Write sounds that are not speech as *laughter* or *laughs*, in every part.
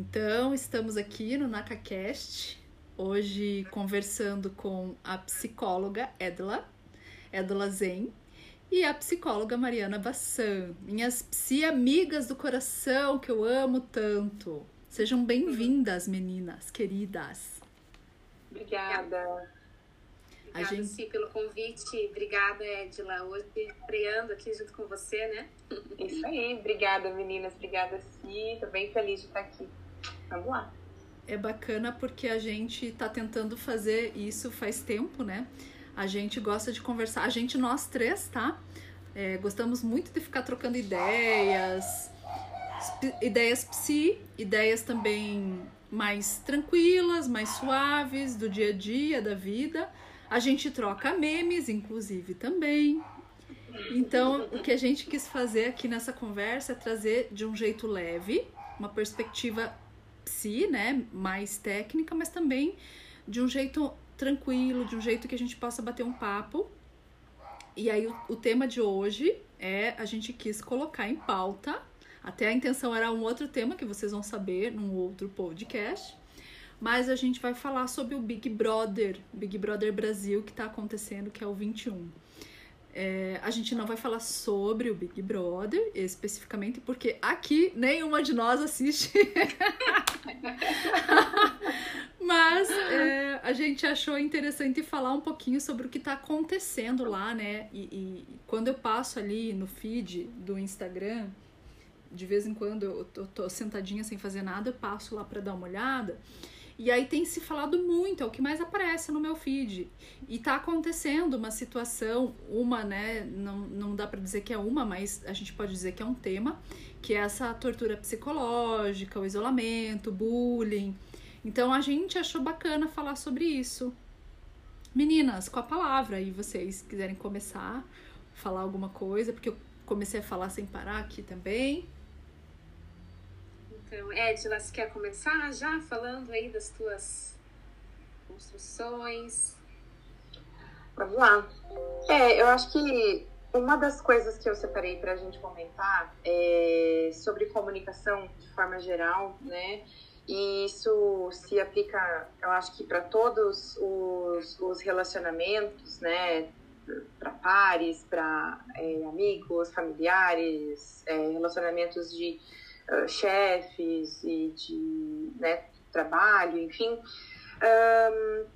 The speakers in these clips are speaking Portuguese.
Então, estamos aqui no NacaCast, hoje conversando com a psicóloga Edla, Edla Zen, e a psicóloga Mariana Bassan, minhas psi amigas do coração que eu amo tanto. Sejam bem-vindas, meninas queridas. Obrigada. A Obrigada, gente... pelo convite. Obrigada, Edila, hoje estreando aqui junto com você, né? Isso aí. Obrigada, meninas. Obrigada, Si. Tô bem feliz de estar aqui. Vamos lá. É bacana porque a gente tá tentando fazer isso faz tempo, né? A gente gosta de conversar, a gente, nós três, tá? É, gostamos muito de ficar trocando ideias, ideias psi, ideias também mais tranquilas, mais suaves, do dia a dia, da vida. A gente troca memes, inclusive, também. Então, o que a gente quis fazer aqui nessa conversa é trazer de um jeito leve, uma perspectiva psi, né, mais técnica, mas também de um jeito tranquilo, de um jeito que a gente possa bater um papo. E aí o, o tema de hoje é a gente quis colocar em pauta. Até a intenção era um outro tema que vocês vão saber num outro podcast. Mas a gente vai falar sobre o Big Brother, Big Brother Brasil, que está acontecendo, que é o 21. É, a gente não vai falar sobre o Big Brother especificamente, porque aqui nenhuma de nós assiste. *laughs* Mas é, a gente achou interessante falar um pouquinho sobre o que está acontecendo lá, né? E, e, quando eu passo ali no feed do Instagram, de vez em quando eu tô, tô sentadinha sem fazer nada, eu passo lá para dar uma olhada. E aí tem se falado muito, é o que mais aparece no meu feed. E tá acontecendo uma situação, uma, né, não, não dá para dizer que é uma, mas a gente pode dizer que é um tema, que é essa tortura psicológica, o isolamento, bullying. Então a gente achou bacana falar sobre isso. Meninas, com a palavra aí, vocês quiserem começar, falar alguma coisa, porque eu comecei a falar sem parar aqui também. Então, Edila, você quer começar já falando aí das tuas construções? Vamos lá. É, eu acho que uma das coisas que eu separei para a gente comentar é sobre comunicação de forma geral, né? E isso se aplica, eu acho que para todos os, os relacionamentos, né? Para pares, para é, amigos, familiares, é, relacionamentos de uh, chefes e de né, trabalho, enfim, um,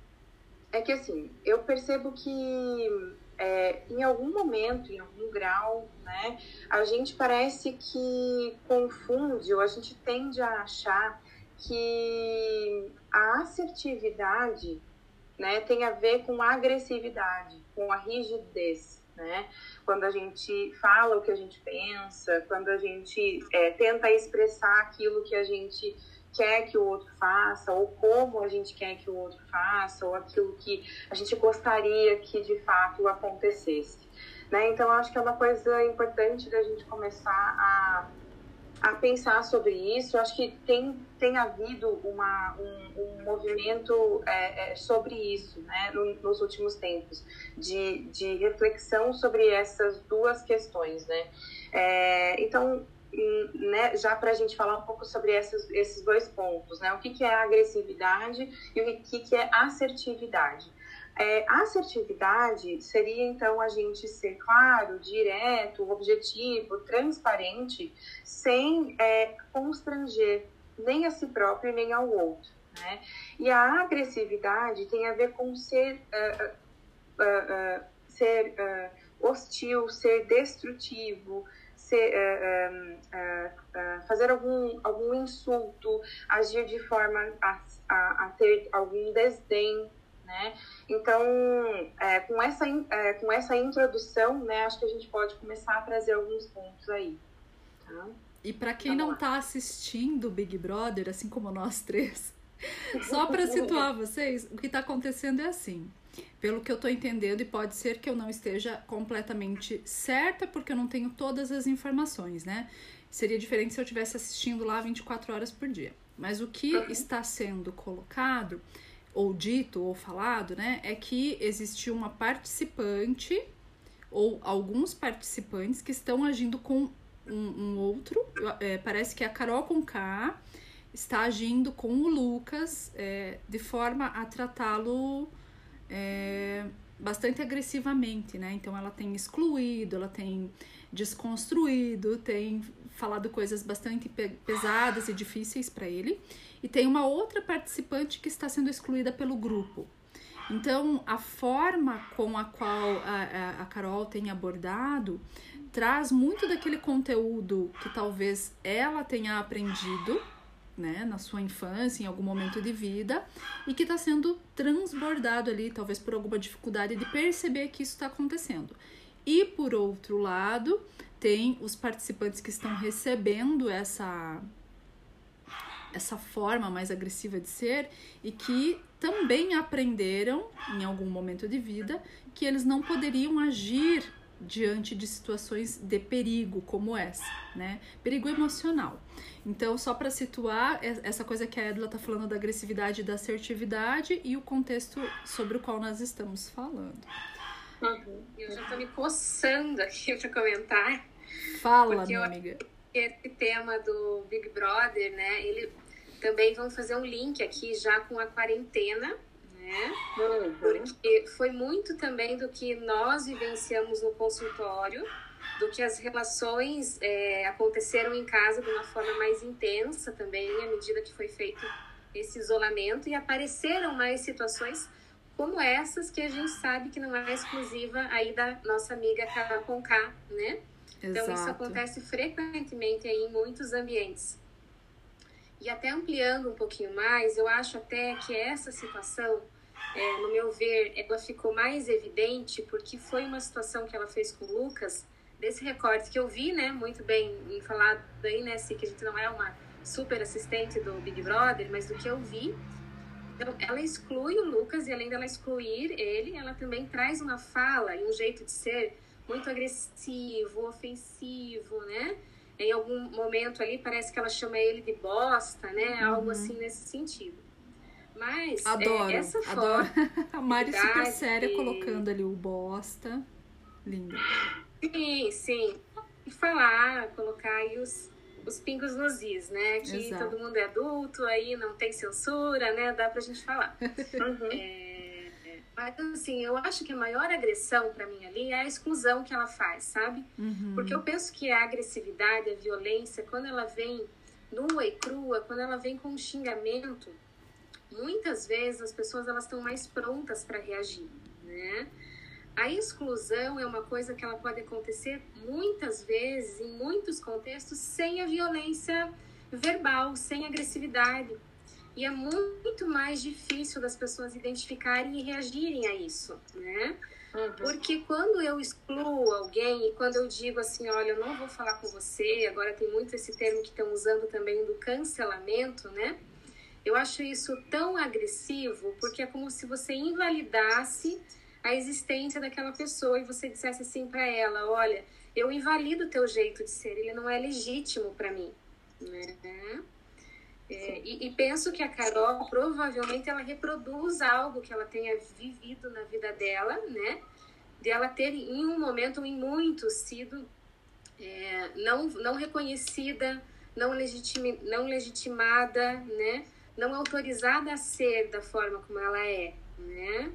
é que assim, eu percebo que é, em algum momento, em algum grau, né, a gente parece que confunde ou a gente tende a achar que a assertividade né, tem a ver com a agressividade, com a rigidez né? Quando a gente fala o que a gente pensa, quando a gente é, tenta expressar aquilo que a gente quer que o outro faça, ou como a gente quer que o outro faça, ou aquilo que a gente gostaria que de fato acontecesse. Né? Então, acho que é uma coisa importante da gente começar a a pensar sobre isso. Acho que tem, tem havido uma, um, um movimento é, é, sobre isso né, nos últimos tempos, de, de reflexão sobre essas duas questões. Né? É, então, né, já para a gente falar um pouco sobre esses, esses dois pontos, né? o que, que é agressividade e o que, que é assertividade. É, assertividade seria então a gente ser claro, direto, objetivo, transparente, sem é, constranger nem a si próprio nem ao outro. Né? E a agressividade tem a ver com ser, uh, uh, uh, ser hostil, ser destrutivo, ser, fazer algum, algum insulto, agir de forma a, a, a ter algum desdém né? Então, é, com, essa, é, com essa introdução, né, acho que a gente pode começar a trazer alguns pontos aí. Tá? E para quem Vamos não está assistindo Big Brother, assim como nós três, *laughs* só para situar vocês, o que está acontecendo é assim. Pelo que eu estou entendendo, e pode ser que eu não esteja completamente certa, porque eu não tenho todas as informações, né? Seria diferente se eu estivesse assistindo lá 24 horas por dia. Mas o que uhum. está sendo colocado ou dito ou falado, né, é que existiu uma participante ou alguns participantes que estão agindo com um, um outro, é, parece que a Carol com K, está agindo com o Lucas é, de forma a tratá-lo é, bastante agressivamente, né? Então ela tem excluído, ela tem desconstruído, tem falado coisas bastante pesadas e difíceis para ele. E tem uma outra participante que está sendo excluída pelo grupo. Então, a forma com a qual a, a, Carol tem abordado traz muito daquele conteúdo que talvez ela tenha aprendido né, na sua infância, em algum momento de vida, e que está sendo transbordado ali, talvez por alguma dificuldade de perceber que isso está acontecendo. E por outro lado, tem os participantes que estão recebendo essa essa forma mais agressiva de ser e que também aprenderam em algum momento de vida que eles não poderiam agir diante de situações de perigo como essa, né? Perigo emocional. Então, só para situar essa coisa que a Edla tá falando da agressividade e da assertividade e o contexto sobre o qual nós estamos falando. Uhum. Eu já tô me coçando aqui para comentar. Fala, minha amiga. Esse tema do Big Brother, né? Ele também vão fazer um link aqui já com a quarentena, né? Uhum. Porque foi muito também do que nós vivenciamos no consultório, do que as relações é, aconteceram em casa de uma forma mais intensa também, à medida que foi feito esse isolamento, e apareceram mais situações como essas que a gente sabe que não é exclusiva aí da nossa amiga Carol Conká, né? Então Exato. isso acontece frequentemente aí em muitos ambientes. E até ampliando um pouquinho mais, eu acho até que essa situação, é, no meu ver, ela ficou mais evidente porque foi uma situação que ela fez com o Lucas, desse recorte que eu vi, né, muito bem falado aí, né, se que a gente não é uma super assistente do Big Brother, mas do que eu vi, então, ela exclui o Lucas e além dela excluir ele, ela também traz uma fala e um jeito de ser muito agressivo, ofensivo, né? Em algum momento ali parece que ela chama ele de bosta, né? Uhum. Algo assim nesse sentido. Mas é, adoro, é, essa adoro. forma. *laughs* A Mari super séria colocando ali o bosta. Lindo. Sim, sim. E falar, colocar aí os, os pingos nos is, né? Que Exato. todo mundo é adulto, aí não tem censura, né? Dá pra gente falar. Uhum. *laughs* É, mas assim, eu acho que a maior agressão para mim ali é a exclusão que ela faz, sabe? Uhum. Porque eu penso que a agressividade, a violência, quando ela vem nua e crua, quando ela vem com um xingamento, muitas vezes as pessoas elas estão mais prontas para reagir, né? A exclusão é uma coisa que ela pode acontecer muitas vezes, em muitos contextos, sem a violência verbal, sem agressividade. E é muito mais difícil das pessoas identificarem e reagirem a isso, né? Uhum. Porque quando eu excluo alguém e quando eu digo assim, olha, eu não vou falar com você, agora tem muito esse termo que estão usando também do cancelamento, né? Eu acho isso tão agressivo porque é como se você invalidasse a existência daquela pessoa e você dissesse assim para ela, olha, eu invalido o teu jeito de ser, ele não é legítimo para mim, né? É, e, e, penso que a Carol provavelmente ela reproduz algo que ela tenha vivido na vida dela, né? De ela ter em um momento em muitos sido é, não, não reconhecida, não, legitimi, não legitimada, né? Não autorizada a ser da forma como ela é, né?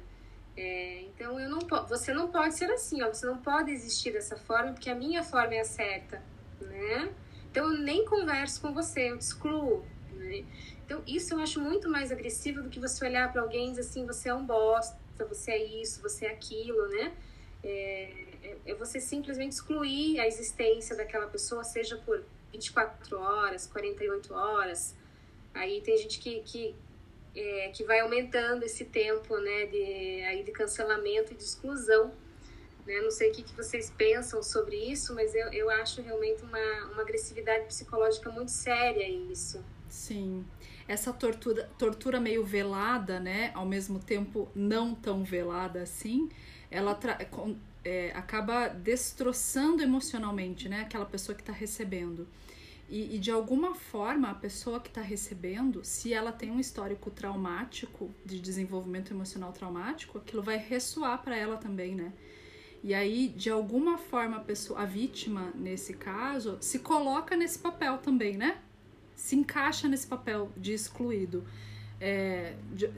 É, então eu não você não pode ser assim, ó, você não pode existir dessa forma porque a minha forma é a certa, né? Então eu nem converso com você, eu te excluo. Né? Então isso eu acho muito mais agressivo do que você olhar para alguém e dizer assim, você é um bosta, você é isso, você é aquilo, né? É, é, é você simplesmente excluir a existência daquela pessoa, seja por 24 horas, 48 horas. Aí tem gente que, que é, que vai aumentando esse tempo né, de, aí de cancelamento e de exclusão. Né? Não sei o que, que vocês pensam sobre isso, mas eu, eu acho realmente uma, uma agressividade psicológica muito séria isso. Sim. Essa tortura, tortura meio velada, né? Ao mesmo tempo não tão velada assim, ela é, acaba destroçando emocionalmente, né? Aquela pessoa que está recebendo. E, e, de alguma forma, a pessoa que está recebendo, se ela tem um histórico traumático, de desenvolvimento emocional traumático, aquilo vai ressoar para ela também, né? E aí, de alguma forma, a pessoa, a vítima, nesse caso, se coloca nesse papel também, né? Se encaixa nesse papel de excluído. É, de,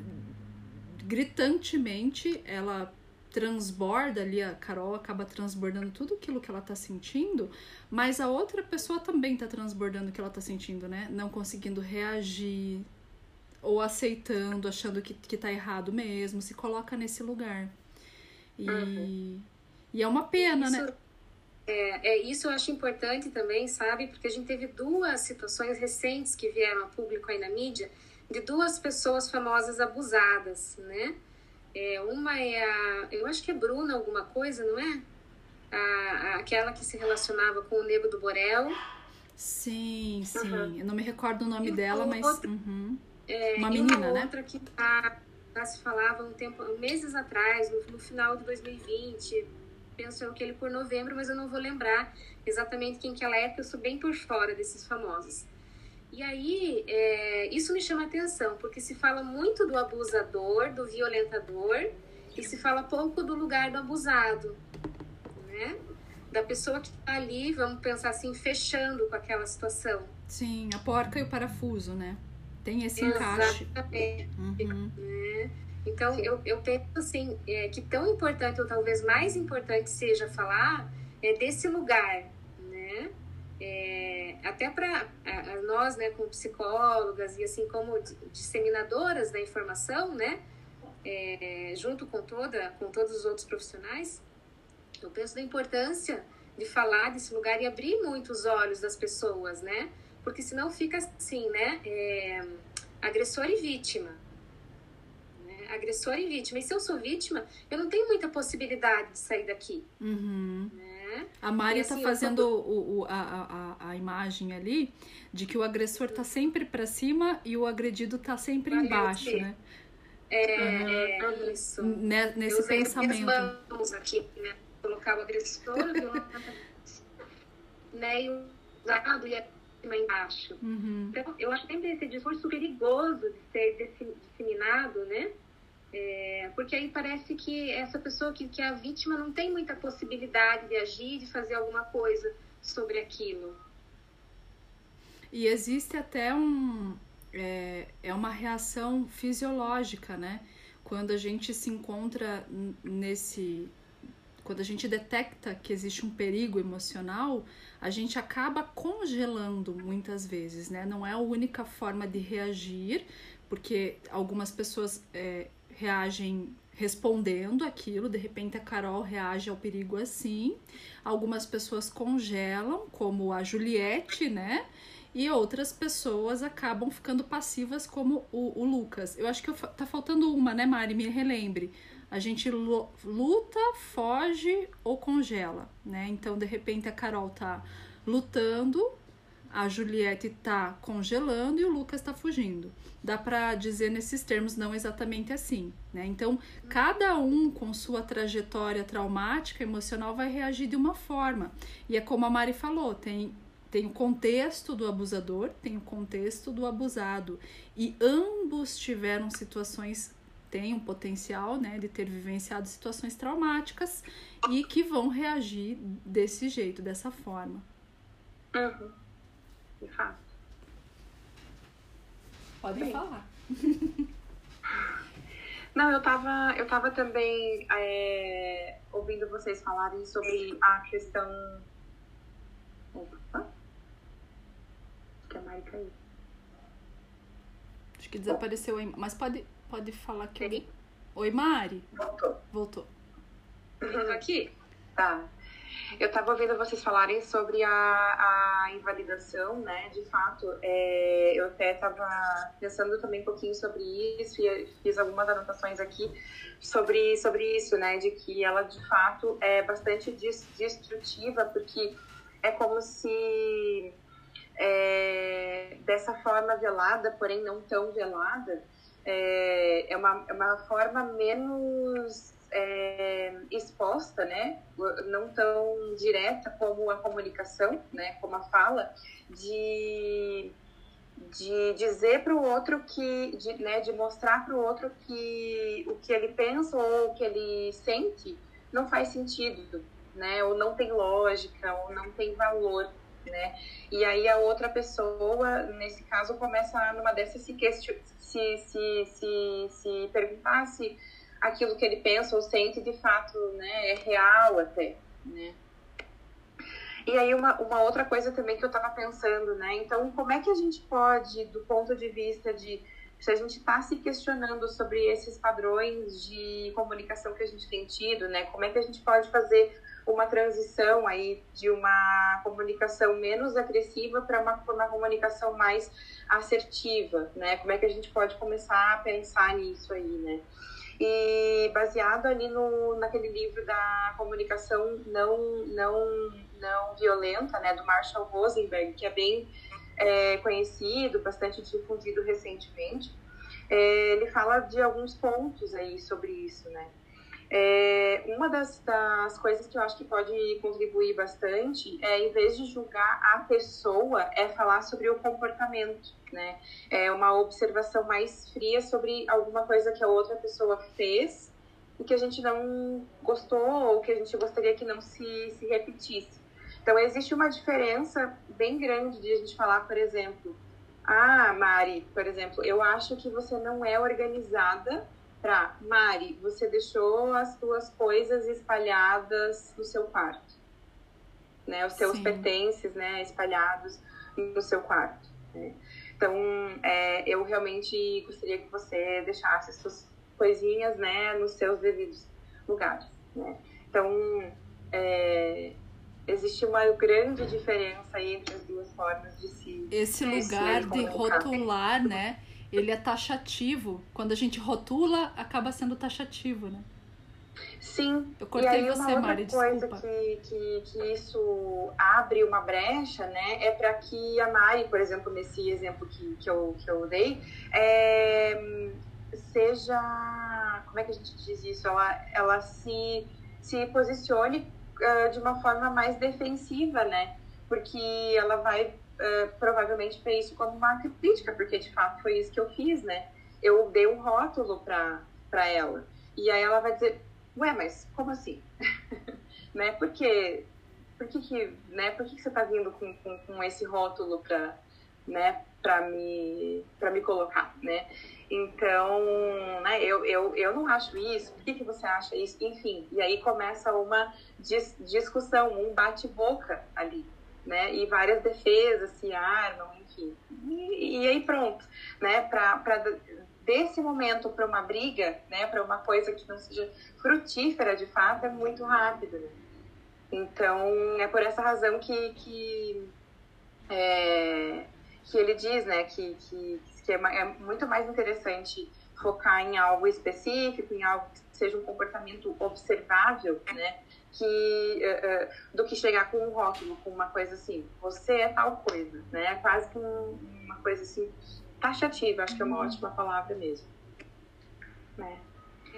gritantemente, ela transborda ali, a Carol acaba transbordando tudo aquilo que ela tá sentindo, mas a outra pessoa também tá transbordando o que ela tá sentindo, né? Não conseguindo reagir, ou aceitando, achando que, que tá errado mesmo, se coloca nesse lugar. E, uhum. e é uma pena, né? isso, né? É, é, isso eu acho importante também, sabe? Porque a gente teve duas situações recentes que vieram a público aí na mídia de duas pessoas famosas abusadas, né? É, uma é a. Eu acho que é Bruna alguma coisa, não é? A, a, aquela que se relacionava com o Nego do Borel. Sim, sim. Uhum. Eu não me recordo o nome e dela, mas. Uhum. É, uma menina, uma né? outra que tá, já se falava um tempo, meses atrás, no, no final de 2020, penso que ele por novembro, mas eu não vou lembrar exatamente quem que ela é, porque eu sou bem por fora desses famosos. E aí, é, isso me chama atenção, porque se fala muito do abusador, do violentador, e se fala pouco do lugar do abusado, né? Da pessoa que está ali, vamos pensar assim, fechando com aquela situação. Sim, a porca e o parafuso, né? Tem esse encaixe. Exatamente. Uhum. Né? Então, eu, eu penso assim, é, que tão importante, ou talvez mais importante seja falar é, desse lugar, né? É, até para nós, né, como psicólogas e assim como disseminadoras da informação, né, é, junto com toda, com todos os outros profissionais, eu penso da importância de falar desse lugar e abrir muito os olhos das pessoas, né? porque senão fica assim, né? É, agressor e vítima. Né? Agressor e vítima. E se eu sou vítima, eu não tenho muita possibilidade de sair daqui. Uhum. Né? A Mari está assim, fazendo o, o, a, a, a imagem ali de que o agressor está sempre para cima e o agredido está sempre embaixo, né? É, uhum. é isso. Nesse pensamento. Vamos aqui, né? Colocar o agressor, *laughs* né? E o lado e a cima embaixo. Uhum. Então, eu acho sempre esse discurso perigoso de ser disseminado, né? É, porque aí parece que essa pessoa que, que é a vítima não tem muita possibilidade de agir, de fazer alguma coisa sobre aquilo. E existe até um. É, é uma reação fisiológica, né? Quando a gente se encontra nesse. Quando a gente detecta que existe um perigo emocional, a gente acaba congelando muitas vezes, né? Não é a única forma de reagir, porque algumas pessoas é, reagem respondendo aquilo, de repente a Carol reage ao perigo assim, algumas pessoas congelam, como a Juliette, né? E outras pessoas acabam ficando passivas, como o, o Lucas. Eu acho que eu, tá faltando uma, né, Mari? Me relembre a gente luta, foge ou congela, né? Então, de repente, a Carol tá lutando, a Juliette tá congelando e o Lucas tá fugindo. Dá para dizer nesses termos não exatamente assim, né? Então, cada um com sua trajetória traumática emocional vai reagir de uma forma. E é como a Mari falou, tem tem o contexto do abusador, tem o contexto do abusado. E ambos tiveram situações têm um potencial né, de ter vivenciado situações traumáticas e que vão reagir desse jeito, dessa forma. Uhum. De fato. Pode Bem. falar. *laughs* Não, eu tava, eu tava também é, ouvindo vocês falarem sobre a questão. Opa! Acho que a Mari caiu. Acho que desapareceu aí. Mas pode, Pode falar que eu... Oi, Mari. Voltou. Voltou. Voltou aqui? Tá. Eu estava ouvindo vocês falarem sobre a, a invalidação, né? De fato, é, eu até estava pensando também um pouquinho sobre isso e fiz algumas anotações aqui sobre, sobre isso, né? De que ela, de fato, é bastante destrutiva, porque é como se é, dessa forma velada, porém não tão velada, é, é, uma, é uma forma menos é, exposta, né? Não tão direta como a comunicação, né? Como a fala, de, de dizer para o outro que, de, né? De mostrar para o outro que o que ele pensa ou o que ele sente não faz sentido, né? Ou não tem lógica, ou não tem valor, né? E aí a outra pessoa, nesse caso, começa numa dessas se, se, se, se, se perguntar se aquilo que ele pensa ou sente de fato né, é real até, né? E aí uma, uma outra coisa também que eu estava pensando, né? Então, como é que a gente pode, do ponto de vista de se a gente está se questionando sobre esses padrões de comunicação que a gente tem tido, né? Como é que a gente pode fazer uma transição aí de uma comunicação menos agressiva para uma, uma comunicação mais assertiva, né? Como é que a gente pode começar a pensar nisso aí, né? E baseado ali no, naquele livro da comunicação não, não, não violenta, né, do Marshall Rosenberg, que é bem é, conhecido, bastante difundido recentemente, é, ele fala de alguns pontos aí sobre isso, né? É, uma das, das coisas que eu acho que pode contribuir bastante é, em vez de julgar a pessoa, é falar sobre o comportamento, né? É uma observação mais fria sobre alguma coisa que a outra pessoa fez e que a gente não gostou ou que a gente gostaria que não se, se repetisse. Então, existe uma diferença bem grande de a gente falar, por exemplo, ah, Mari, por exemplo, eu acho que você não é organizada para Mari, você deixou as suas coisas espalhadas no seu quarto, né? Os seus Sim. pertences, né, espalhados no seu quarto. Né? Então, é, eu realmente gostaria que você deixasse as suas coisinhas, né, nos seus devidos lugares, né? Então, é, existe uma grande diferença entre as duas formas de se esse lugar de rotular, né? Ele é taxativo. Quando a gente rotula, acaba sendo taxativo, né? Sim. Eu cortei e aí, você, uma Mari, outra coisa que, que, que isso abre uma brecha, né, é para que a Mari, por exemplo, nesse exemplo que, que, eu, que eu dei, é, seja. Como é que a gente diz isso? Ela, ela se, se posicione uh, de uma forma mais defensiva, né? Porque ela vai provavelmente ver isso como uma crítica, porque de fato foi isso que eu fiz, né? Eu dei um rótulo para ela. E aí ela vai dizer, ué, mas como assim? *laughs* né? Porque, por que, que, né? Por que, que você está vindo com, com, com esse rótulo para né, me, me colocar, né? Então, né, eu, eu, eu não acho isso, por que, que você acha isso? Enfim, e aí começa uma dis discussão, um bate-boca ali, né? E várias defesas se armam, enfim. E, e aí pronto, né? Para desse momento para uma briga, né? Para uma coisa que não seja frutífera de fato, é muito rápido, né? Então, é por essa razão que, que, é, que ele diz, né? Que, que, que é, é muito mais interessante focar em algo específico, em algo que seja um comportamento observável, né? Que uh, do que chegar com um rótulo, com uma coisa assim, você é tal coisa, né? Quase que um, uma coisa assim taxativa, acho que é uma uhum. ótima palavra mesmo. Né?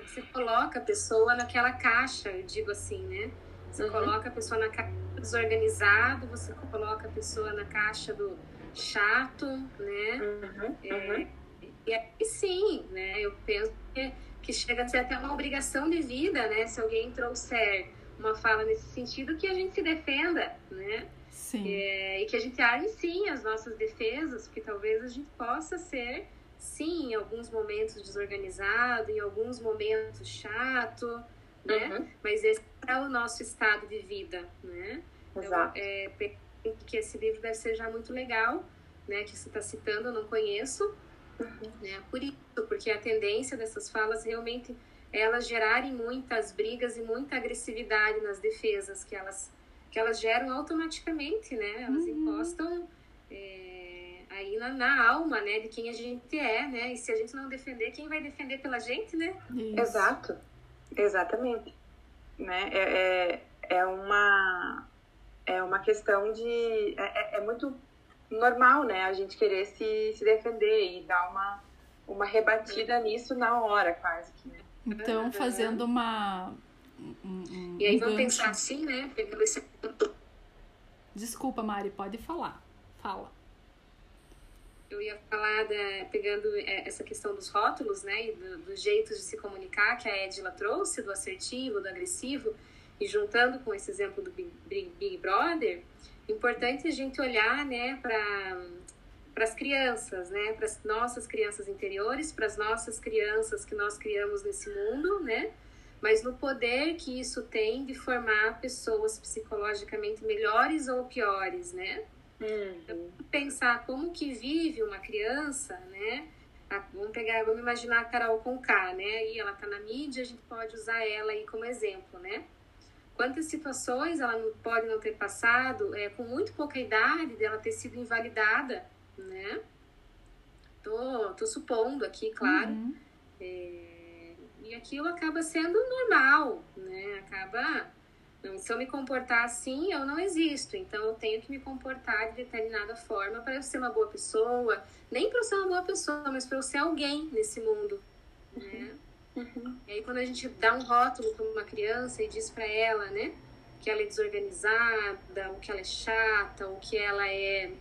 Você coloca a pessoa naquela caixa, eu digo assim, né? Você uhum. coloca a pessoa na caixa do desorganizado, você coloca a pessoa na caixa do chato, né? Uhum. É, e aí sim, né? Eu penso que, que chega a ser até uma obrigação de vida, né? Se alguém trouxer uma fala nesse sentido, que a gente se defenda, né? Sim. É, e que a gente arme sim as nossas defesas, porque talvez a gente possa ser, sim, em alguns momentos desorganizado, em alguns momentos chato, né? Uhum. Mas esse é o nosso estado de vida, né? Então, Exato. é, que esse livro deve ser já muito legal, né? Que você está citando, eu não conheço, uhum. né? Por isso, porque a tendência dessas falas realmente elas gerarem muitas brigas e muita agressividade nas defesas que elas que elas geram automaticamente, né? Elas uhum. encostam é, aí na, na, alma, né? De quem a gente é, né? E se a gente não defender, quem vai defender pela gente, né? Isso. Exato, exatamente, né? É, é, é, uma é uma questão de é, é, é muito normal, né? A gente querer se, se defender e dar uma uma rebatida nisso na hora, quase que. Né? Então, fazendo uma. Um, e aí, um vamos pensar assim, né? Pegando esse Desculpa, Mari, pode falar. Fala. Eu ia falar, da, pegando é, essa questão dos rótulos, né? E do, dos jeitos de se comunicar que a Edila trouxe, do assertivo, do agressivo, e juntando com esse exemplo do Big, Big, Big Brother, importante a gente olhar, né, para para as crianças, né, para as nossas crianças interiores, para as nossas crianças que nós criamos nesse mundo, né, mas no poder que isso tem de formar pessoas psicologicamente melhores ou piores, né? Uhum. Pensar como que vive uma criança, né? Vamos pegar, vamos imaginar a Carol com K, né? E ela tá na mídia, a gente pode usar ela aí como exemplo, né? Quantas situações ela não, pode não ter passado é, com muito pouca idade dela ter sido invalidada, né? Tô, tô supondo aqui, claro. Uhum. É, e aquilo acaba sendo normal, né? Acaba se eu me comportar assim, eu não existo. Então, eu tenho que me comportar de determinada forma para eu ser uma boa pessoa. Nem para eu ser uma boa pessoa, mas para eu ser alguém nesse mundo. Né? Uhum. E aí, quando a gente dá um rótulo para uma criança e diz para ela, né, que ela é desorganizada, ou que ela é chata, ou que ela é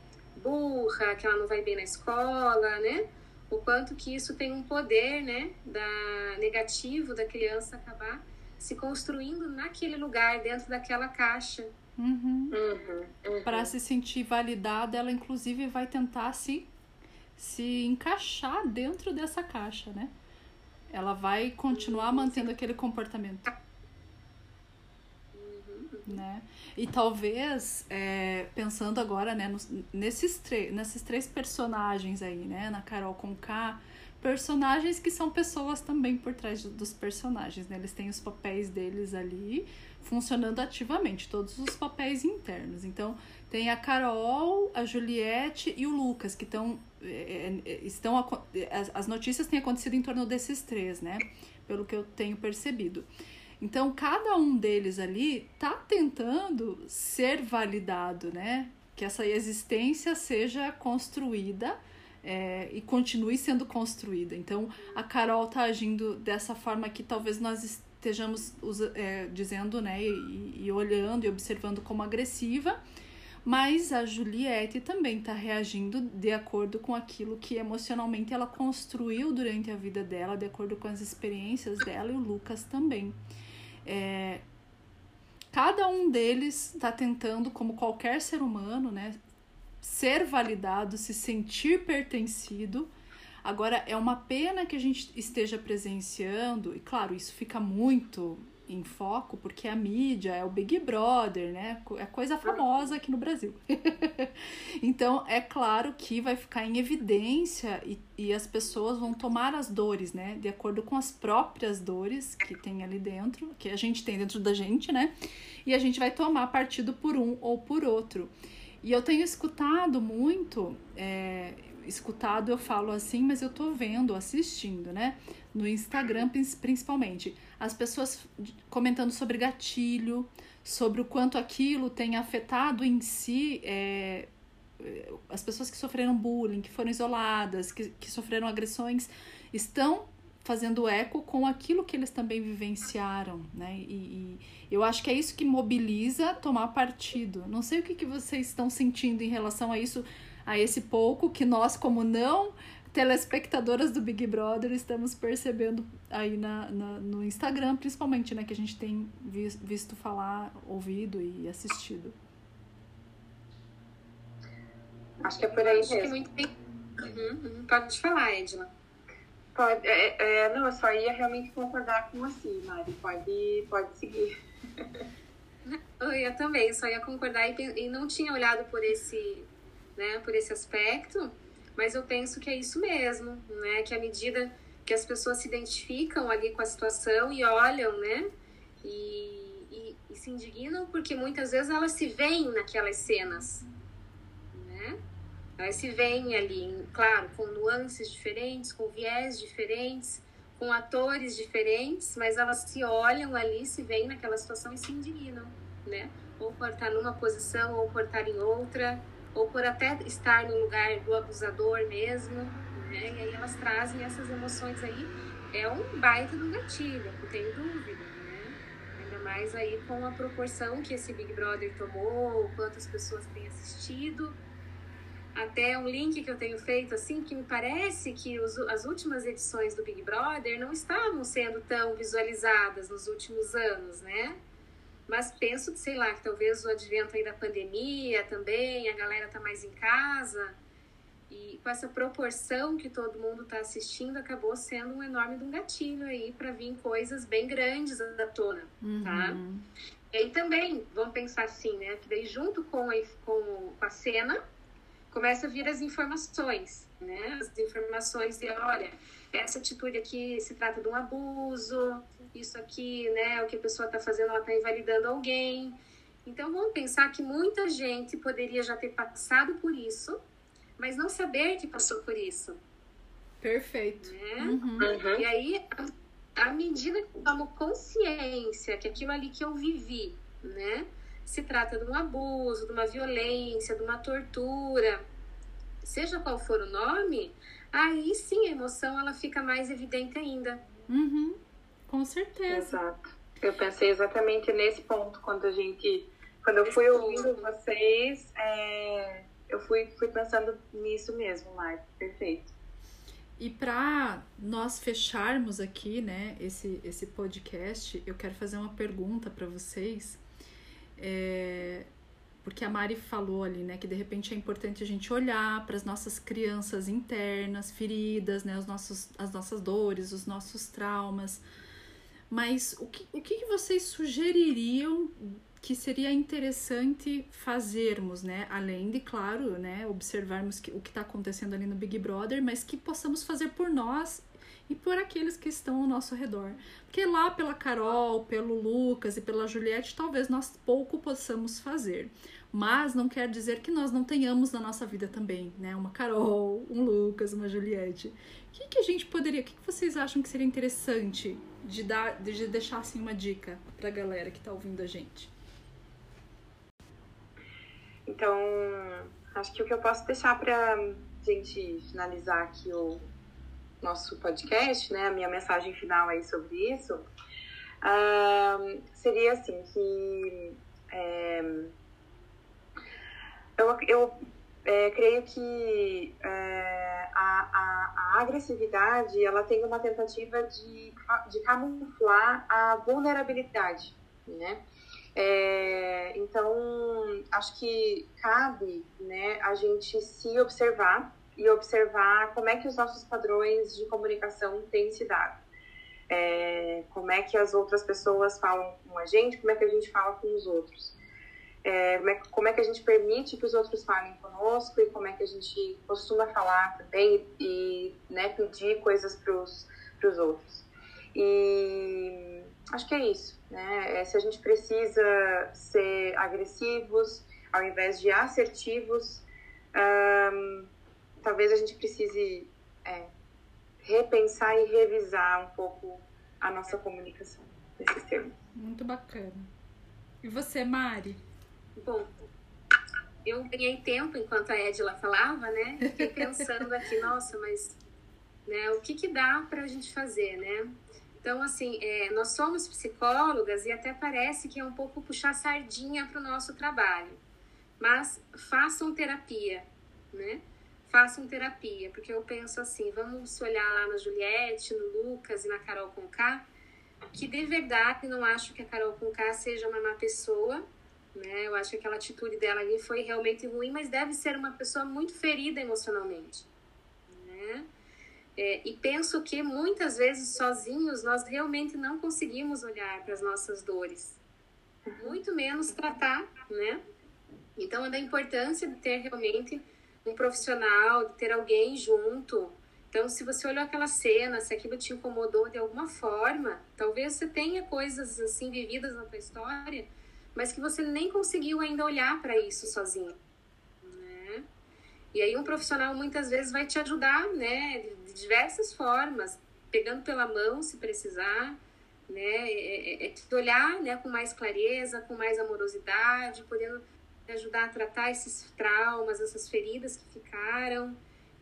burra, que ela não vai bem na escola, né? O quanto que isso tem um poder, né, da negativo da criança acabar se construindo naquele lugar, dentro daquela caixa. Uhum. Uhum, uhum. Para se sentir validada, ela inclusive vai tentar se, se encaixar dentro dessa caixa, né? Ela vai continuar mantendo aquele comportamento. Uhum, uhum. Né? E talvez, é, pensando agora né, nos, nesses, nesses três personagens aí, né? Na Carol com K, personagens que são pessoas também por trás dos personagens, né? Eles têm os papéis deles ali funcionando ativamente, todos os papéis internos. Então, tem a Carol, a Juliette e o Lucas, que estão. É, é, estão as notícias têm acontecido em torno desses três, né? Pelo que eu tenho percebido. Então, cada um deles ali tá tentando ser validado, né? Que essa existência seja construída é, e continue sendo construída. Então, a Carol tá agindo dessa forma que talvez nós estejamos é, dizendo, né, e, e, olhando e observando como agressiva, mas a Juliette também está reagindo de acordo com aquilo que emocionalmente ela construiu durante a vida dela, de acordo com as experiências dela e o Lucas também. É, cada um deles está tentando, como qualquer ser humano, né, ser validado, se sentir pertencido. Agora, é uma pena que a gente esteja presenciando, e claro, isso fica muito em foco, porque a mídia é o Big Brother, né? É coisa famosa aqui no Brasil. *laughs* então, é claro que vai ficar em evidência e, e as pessoas vão tomar as dores, né? De acordo com as próprias dores que tem ali dentro, que a gente tem dentro da gente, né? E a gente vai tomar partido por um ou por outro. E eu tenho escutado muito, é, escutado eu falo assim, mas eu tô vendo, assistindo, né? No Instagram principalmente, as pessoas comentando sobre gatilho, sobre o quanto aquilo tem afetado em si é, as pessoas que sofreram bullying, que foram isoladas, que, que sofreram agressões, estão fazendo eco com aquilo que eles também vivenciaram, né? E, e, eu acho que é isso que mobiliza tomar partido. Não sei o que, que vocês estão sentindo em relação a isso, a esse pouco que nós, como não telespectadoras do Big Brother, estamos percebendo aí na, na no Instagram, principalmente, né? Que a gente tem visto falar, ouvido e assistido. Acho que é por aí mesmo. Acho que muito bem. Uhum, uhum. Pode falar, Edna. Pode, é, é, não, eu só ia realmente concordar com você, Mari. Pode, pode seguir. *laughs* Eu também, só ia concordar e, e não tinha olhado por esse, né, por esse aspecto, mas eu penso que é isso mesmo, né? Que à medida que as pessoas se identificam ali com a situação e olham, né? E, e, e se indignam porque muitas vezes elas se veem naquelas cenas, elas se veem ali, claro, com nuances diferentes, com viés diferentes, com atores diferentes, mas elas se olham ali, se veem naquela situação e se indignam, né? Ou por estar numa posição, ou por estar em outra, ou por até estar no lugar do abusador mesmo, né? E aí elas trazem essas emoções aí. É um baita do gatilho, não tenho dúvida, né? Ainda mais aí com a proporção que esse Big Brother tomou, quantas pessoas têm assistido, até um link que eu tenho feito assim que me parece que os, as últimas edições do Big Brother não estavam sendo tão visualizadas nos últimos anos, né? Mas penso que, sei lá, que talvez o advento aí da pandemia também, a galera tá mais em casa, e com essa proporção que todo mundo está assistindo, acabou sendo um enorme de um gatilho aí para vir coisas bem grandes da tona, tá? uhum. tá? E aí também, vamos pensar assim, né? Que daí junto com a, com, a cena, começa a vir as informações, né? As informações de, olha, essa atitude aqui se trata de um abuso, isso aqui, né? O que a pessoa está fazendo, ela está invalidando alguém. Então, vamos pensar que muita gente poderia já ter passado por isso, mas não saber que passou por isso. Perfeito. Né? Uhum. Uhum. E aí, à medida que eu tomo consciência que aquilo ali que eu vivi, né, se trata de um abuso, de uma violência, de uma tortura, seja qual for o nome, aí sim a emoção ela fica mais evidente ainda. Uhum. Com certeza. Exato. Eu pensei exatamente nesse ponto quando a gente, quando eu fui ouvindo vocês, é eu fui, fui pensando nisso mesmo, Marco. Perfeito. E para nós fecharmos aqui, né, esse, esse podcast, eu quero fazer uma pergunta para vocês. É, porque a Mari falou ali, né, que de repente é importante a gente olhar para as nossas crianças internas, feridas, né, os nossos, as nossas dores, os nossos traumas. Mas o que, o que vocês sugeririam que seria interessante fazermos, né? Além de, claro, né, observarmos que, o que está acontecendo ali no Big Brother, mas que possamos fazer por nós e por aqueles que estão ao nosso redor. Porque lá pela Carol, pelo Lucas e pela Juliette, talvez nós pouco possamos fazer. Mas não quer dizer que nós não tenhamos na nossa vida também, né? Uma Carol, um Lucas, uma Juliette. O que, que a gente poderia, o que, que vocês acham que seria interessante de, dar, de deixar assim uma dica pra galera que tá ouvindo a gente? Então, acho que o que eu posso deixar para gente finalizar aqui o nosso podcast, né, a minha mensagem final aí sobre isso, uh, seria assim que é, eu, eu é, creio que é, a, a, a, agressividade ela tem uma tentativa de, de camuflar a vulnerabilidade, né? É, então, acho que cabe né, a gente se observar e observar como é que os nossos padrões de comunicação têm se dado. É, como é que as outras pessoas falam com a gente, como é que a gente fala com os outros. É, como, é, como é que a gente permite que os outros falem conosco e como é que a gente costuma falar também e né, pedir coisas para os outros. E acho que é isso. Né? É, se a gente precisa ser agressivos ao invés de assertivos, um, talvez a gente precise é, repensar e revisar um pouco a nossa comunicação nesses termos. Muito bacana. E você, Mari? Bom, eu ganhei tempo enquanto a Edila falava, né? Fiquei *laughs* pensando aqui, nossa, mas né, o que, que dá para a gente fazer, né? Então, assim, é, nós somos psicólogas e até parece que é um pouco puxar sardinha para o nosso trabalho. Mas façam terapia, né? Façam terapia, porque eu penso assim, vamos olhar lá na Juliette, no Lucas e na Carol Conká, que de verdade não acho que a Carol Conká seja uma má pessoa, né? Eu acho que aquela atitude dela ali foi realmente ruim, mas deve ser uma pessoa muito ferida emocionalmente, né? É, e penso que muitas vezes sozinhos nós realmente não conseguimos olhar para as nossas dores, muito menos tratar, né? Então, é da importância de ter realmente um profissional, de ter alguém junto. Então, se você olhou aquela cena, se aquilo te incomodou de alguma forma, talvez você tenha coisas assim vividas na tua história, mas que você nem conseguiu ainda olhar para isso sozinho. Né? E aí um profissional muitas vezes vai te ajudar, né, de diversas formas, pegando pela mão se precisar, né, é, é, é olhar, né, com mais clareza, com mais amorosidade, podendo ajudar a tratar esses traumas, essas feridas que ficaram.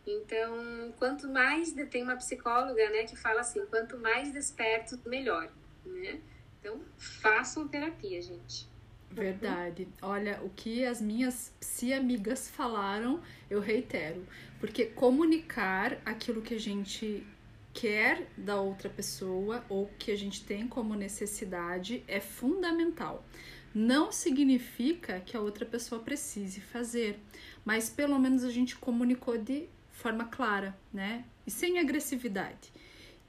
Então, quanto mais tem uma psicóloga, né, que fala assim, quanto mais desperto, melhor, né? Então, façam terapia, gente. Verdade. Olha, o que as minhas psi-amigas falaram, eu reitero. Porque comunicar aquilo que a gente quer da outra pessoa ou que a gente tem como necessidade é fundamental. Não significa que a outra pessoa precise fazer, mas pelo menos a gente comunicou de forma clara, né? E sem agressividade.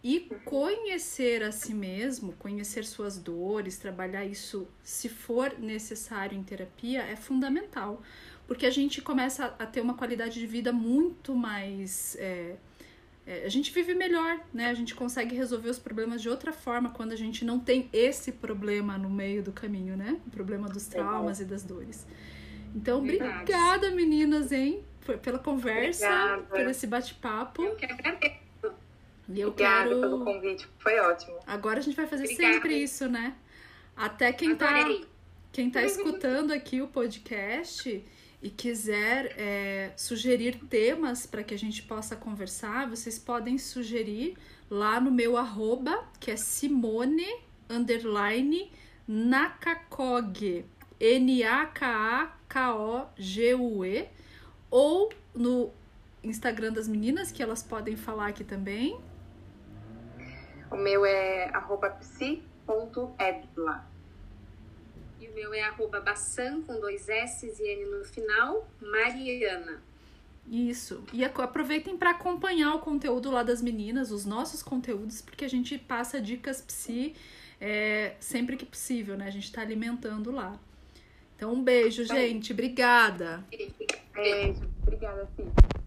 E conhecer a si mesmo, conhecer suas dores, trabalhar isso se for necessário em terapia é fundamental, porque a gente começa a ter uma qualidade de vida muito mais. É, a gente vive melhor, né? A gente consegue resolver os problemas de outra forma quando a gente não tem esse problema no meio do caminho, né? O problema dos traumas e das dores. Então, Verdade. obrigada, meninas, hein? Pela conversa, obrigada. por esse bate-papo. Eu que agradeço. E eu Obrigada quero... pelo convite, foi ótimo. Agora a gente vai fazer Obrigada. sempre isso, né? Até quem tá Adorei. tá, quem tá escutando aqui o podcast e quiser é, sugerir temas para que a gente possa conversar, vocês podem sugerir lá no meu arroba, que é Simone underline Nakakog, N-A-K-A-K-O-G-U-E, ou no Instagram das meninas, que elas podem falar aqui também. O meu é arroba psi.edla. O meu é arroba bassan, com dois S e N no final, Mariana. Isso. E aproveitem para acompanhar o conteúdo lá das meninas, os nossos conteúdos, porque a gente passa dicas psi é, sempre que possível, né? A gente está alimentando lá. Então, um beijo, gente. Obrigada. Beijo. Obrigada, Cis.